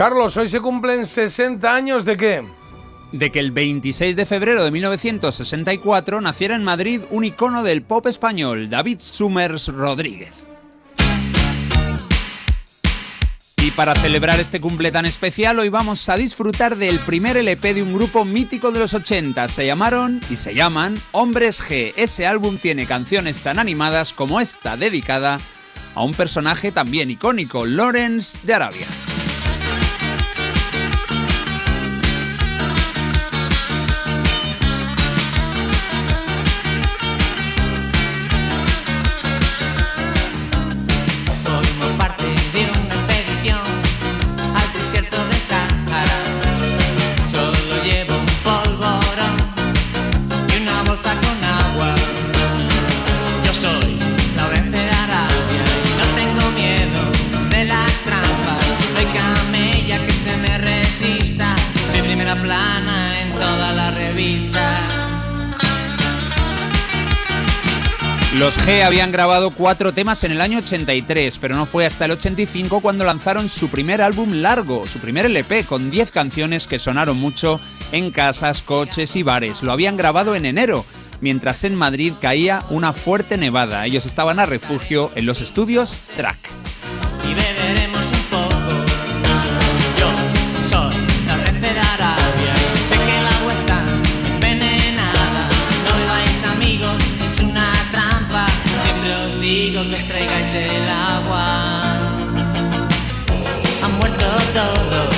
Carlos, hoy se cumplen 60 años de qué? De que el 26 de febrero de 1964 naciera en Madrid un icono del pop español, David Summers Rodríguez. Y para celebrar este cumple tan especial, hoy vamos a disfrutar del primer LP de un grupo mítico de los 80. Se llamaron y se llaman Hombres G. Ese álbum tiene canciones tan animadas como esta, dedicada a un personaje también icónico, Lawrence de Arabia. Los G habían grabado cuatro temas en el año 83, pero no fue hasta el 85 cuando lanzaron su primer álbum largo, su primer LP, con 10 canciones que sonaron mucho en casas, coches y bares. Lo habían grabado en enero, mientras en Madrid caía una fuerte nevada. Ellos estaban a refugio en los estudios Track. Traigáis el agua. Han muerto todos,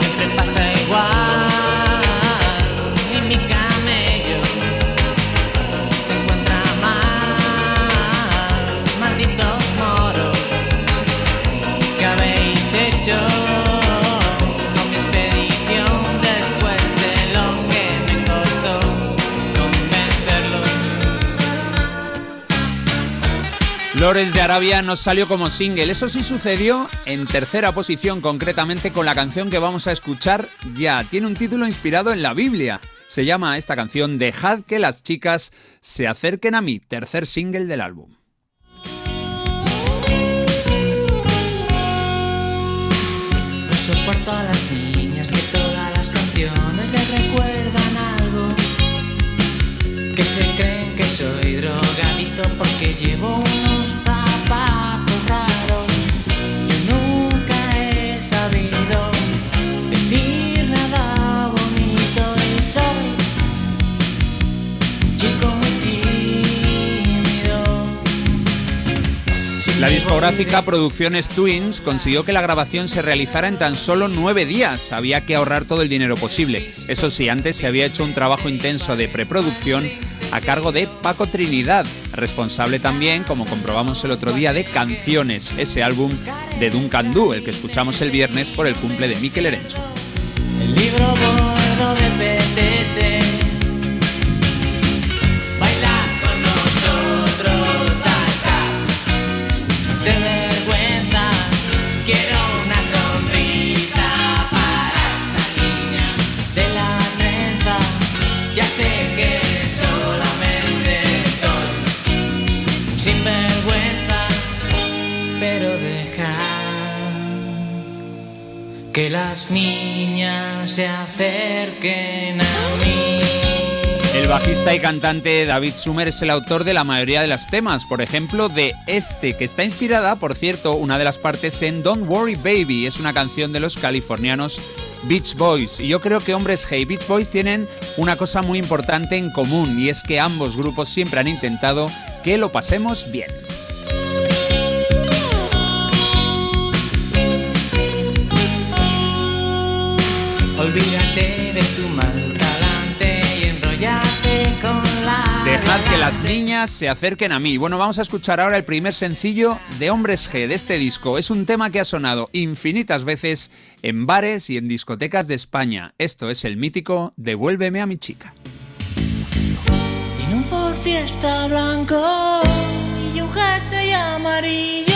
siempre pasa igual. Y mi camello se encuentra mal. Malditos moros, ¿qué habéis hecho? Flores de Arabia nos salió como single. Eso sí sucedió en tercera posición, concretamente con la canción que vamos a escuchar ya. Tiene un título inspirado en la Biblia. Se llama esta canción Dejad que las chicas se acerquen a mí, tercer single del álbum. Soporto a las niñas que todas las canciones recuerdan algo. Que se creen que soy drogadito porque llevo un La discográfica Producciones Twins consiguió que la grabación se realizara en tan solo nueve días. Había que ahorrar todo el dinero posible. Eso sí, antes se había hecho un trabajo intenso de preproducción a cargo de Paco Trinidad, responsable también, como comprobamos el otro día, de Canciones, ese álbum de Duncan Du, el que escuchamos el viernes por el cumple de Mikel Erencho. El libro que las niñas se acerquen a mí. El bajista y cantante David Sumer es el autor de la mayoría de los temas, por ejemplo de este, que está inspirada, por cierto, una de las partes en Don't Worry Baby, es una canción de los californianos Beach Boys. Y yo creo que hombres Hey Beach Boys tienen una cosa muy importante en común, y es que ambos grupos siempre han intentado que lo pasemos bien. Olvídate de tu mal talante y enrollate con la. Dejad que las niñas se acerquen a mí. Bueno, vamos a escuchar ahora el primer sencillo de Hombres G de este disco. Es un tema que ha sonado infinitas veces en bares y en discotecas de España. Esto es el mítico Devuélveme a mi chica. Tiene un Ford Fiesta blanco y un jersey amarillo.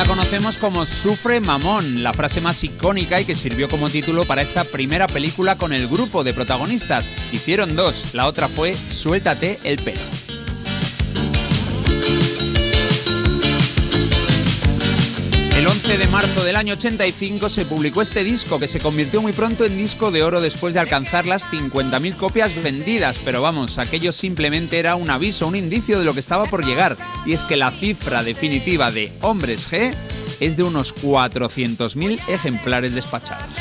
La conocemos como Sufre Mamón, la frase más icónica y que sirvió como título para esa primera película con el grupo de protagonistas. Hicieron dos, la otra fue Suéltate el pelo. El 11 de marzo del año 85 se publicó este disco que se convirtió muy pronto en disco de oro después de alcanzar las 50.000 copias vendidas, pero vamos, aquello simplemente era un aviso, un indicio de lo que estaba por llegar, y es que la cifra definitiva de Hombres G es de unos 400.000 ejemplares despachados.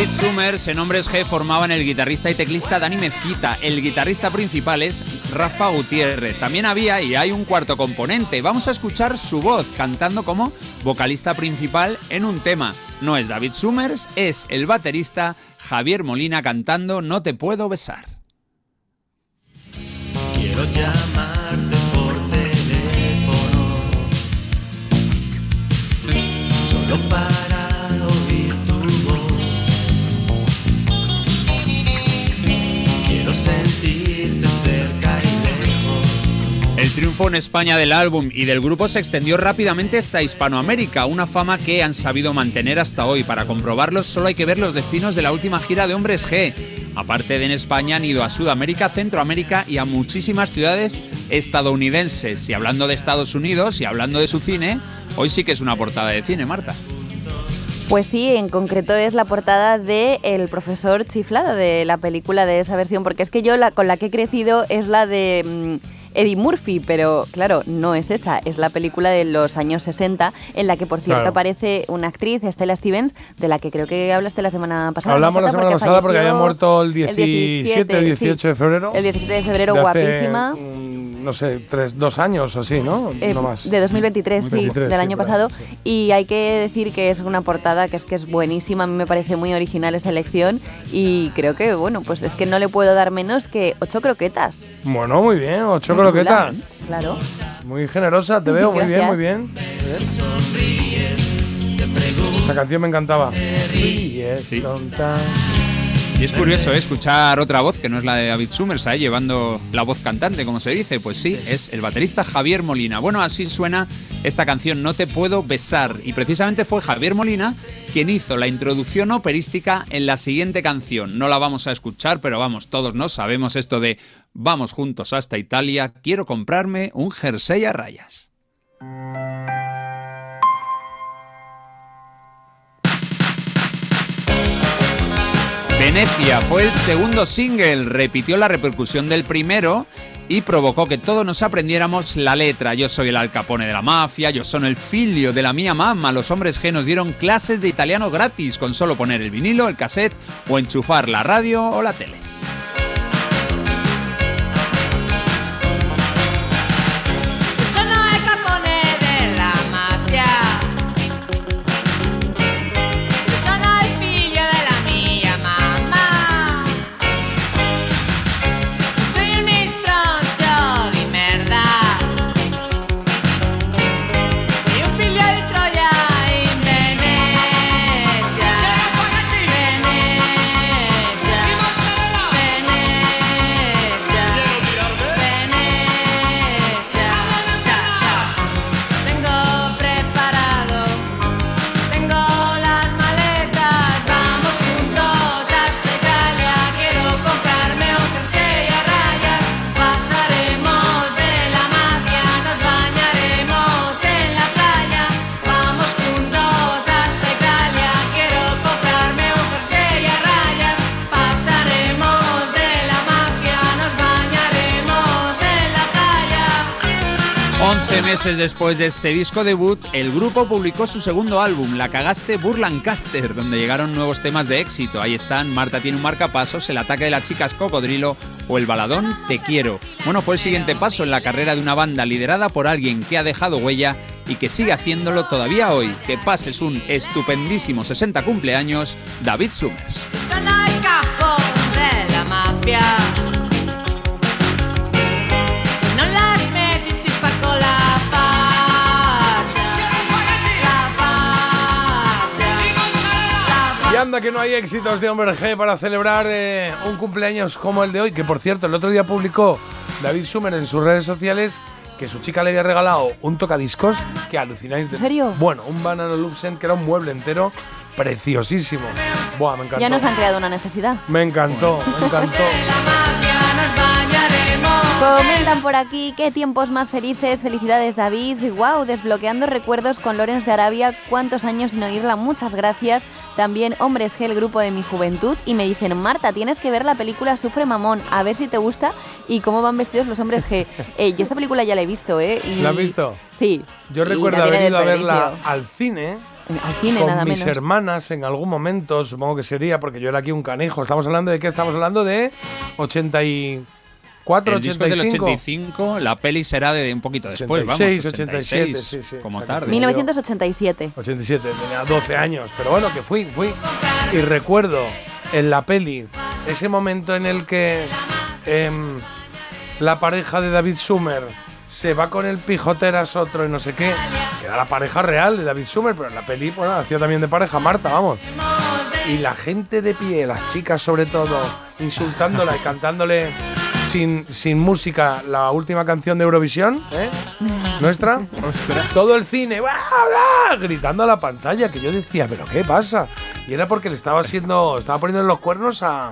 David Summers en Hombres G formaban el guitarrista y teclista Dani Mezquita. El guitarrista principal es Rafa Gutiérrez. También había y hay un cuarto componente. Vamos a escuchar su voz cantando como vocalista principal en un tema. No es David Summers, es el baterista Javier Molina cantando No te puedo besar. Quiero llamarte España del álbum y del grupo se extendió rápidamente hasta Hispanoamérica, una fama que han sabido mantener hasta hoy. Para comprobarlo solo hay que ver los destinos de la última gira de Hombres G. Aparte de en España han ido a Sudamérica, Centroamérica y a muchísimas ciudades estadounidenses. Y hablando de Estados Unidos y hablando de su cine, hoy sí que es una portada de cine, Marta. Pues sí, en concreto es la portada de El profesor chiflado, de la película de esa versión, porque es que yo la con la que he crecido es la de mm, Eddie Murphy, pero claro, no es esa, es la película de los años 60, en la que por cierto Claro. aparece una actriz, Stella Stevens, de la que creo que hablaste la semana pasada. Hablamos la semana pasada porque había muerto el 17, el 18 sí. de febrero. El 17 de febrero, de hace, guapísima. No sé, tres, dos años o así, ¿no? Eh, no más. De 2023, sí, 2023, del sí, año pasado. sí. Y hay que decir que es una portada que es que es buenísima. A mí me parece muy original esa elección. Y creo que, bueno, pues es que no le puedo dar menos que ocho croquetas. Bueno, muy bien, ocho Muy croquetas. Claro. Muy generosa, te veo, muy bien, muy bien. Esta canción me encantaba. Sí. tonta. Y es curioso ¿eh? escuchar otra voz que no es la de David Summers, ahí llevando la voz cantante, como se dice. Pues sí, es el baterista Javier Molina. Bueno, así suena esta canción No te puedo besar. Y precisamente fue Javier Molina quien hizo la introducción operística en la siguiente canción. No la vamos a escuchar, pero vamos, todos no sabemos esto de Vamos juntos hasta Italia, quiero comprarme un jersey a rayas. Venecia fue el segundo single, repitió la repercusión del primero y provocó que todos nos aprendiéramos la letra. Yo soy el alcapone de la mafia, yo soy el filio de la mía mamá. Los hombres G nos dieron clases de italiano gratis con solo poner el vinilo, el cassette o enchufar la radio o la tele. Meses después de este disco debut, el grupo publicó su segundo álbum, La Cagaste Burlancaster, donde llegaron nuevos temas de éxito. Ahí están Marta tiene un marcapasos, El ataque de las chicas cocodrilo o El baladón Te quiero. Bueno, fue el siguiente paso en la carrera de una banda liderada por alguien que ha dejado huella y que sigue haciéndolo todavía hoy. Que pases un estupendísimo 60 cumpleaños, David Summers. Anda que no hay éxitos de Hombre G para celebrar eh, un cumpleaños como el de hoy, que por cierto el otro día publicó David Sumer en sus redes sociales que su chica le había regalado un tocadiscos que alucináis. de- ¿En serio? Bueno, un Banana Lupsen que era un mueble entero preciosísimo. Buah, me encantó. Ya nos han creado una necesidad. Me encantó, me encantó. Comentan por aquí qué tiempos más felices. Felicidades, David. Wow, desbloqueando recuerdos con Lorenz de Arabia. Cuántos años sin oírla. Muchas gracias. También Hombres G, el grupo de mi juventud. Y me dicen, Marta, tienes que ver la película Sufre Mamón. A ver si te gusta y cómo van vestidos los hombres G. Eh, yo esta película ya la he visto, ¿eh? Y- ¿La has visto? Sí. Yo Y recuerdo no haber ido a verla al cine Al cine, con nada mis menos. hermanas en algún momento, supongo que sería, porque yo era aquí un canijo. ¿Estamos hablando de qué? Estamos hablando de 84, El disco es del 85. 85, la peli será de un poquito después, 86, vamos. 87, sí, sí, Como tarde. 1987. 87, tenía 12 años, pero bueno, que fui, fui. Y recuerdo en la peli ese momento en el que em, la pareja de David Sumer se va con el pijoteras otro y no sé qué, que era la pareja real de David Sumer, pero en la peli, bueno, hacía también de pareja Marta, vamos. Y la gente de pie, las chicas sobre todo, insultándola y cantándole sin, sin música la última canción de Eurovisión, ¿eh? Nuestra. Todo el cine, ¡guau, guau! gritando a la pantalla, que yo decía, ¿pero qué pasa? Y era porque le estaba haciendo, estaba poniendo en los cuernos a,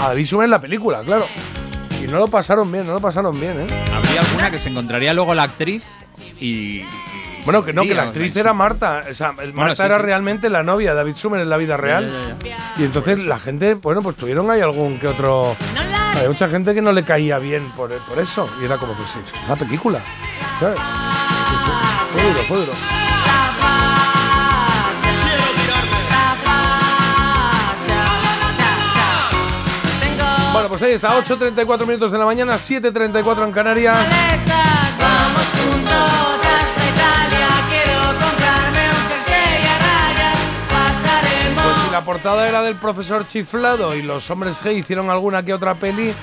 a David Sumer en la película, claro. Y no lo pasaron bien, no lo pasaron bien, ¿eh? Habría alguna que se encontraría luego la actriz y. y Bueno, que no, que la actriz era Marta. O sea, Marta sí, era sí. realmente la novia de David Sumer en la vida real. ya, ya. Y entonces la gente, bueno, pues tuvieron ahí algún que otro. Hay mucha gente que no le caía bien por, por eso. Y era como que sí, es una película. ¿sabes? Fue duro, fue duro. Bueno, pues ahí está, 8.34 minutos de la mañana, 7.34 en Canarias. Vamos juntos la portada era del profesor chiflado y los hombres G hicieron alguna que otra peli,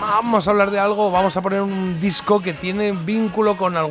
vamos a hablar de algo, vamos a poner un disco que tiene vínculo con algún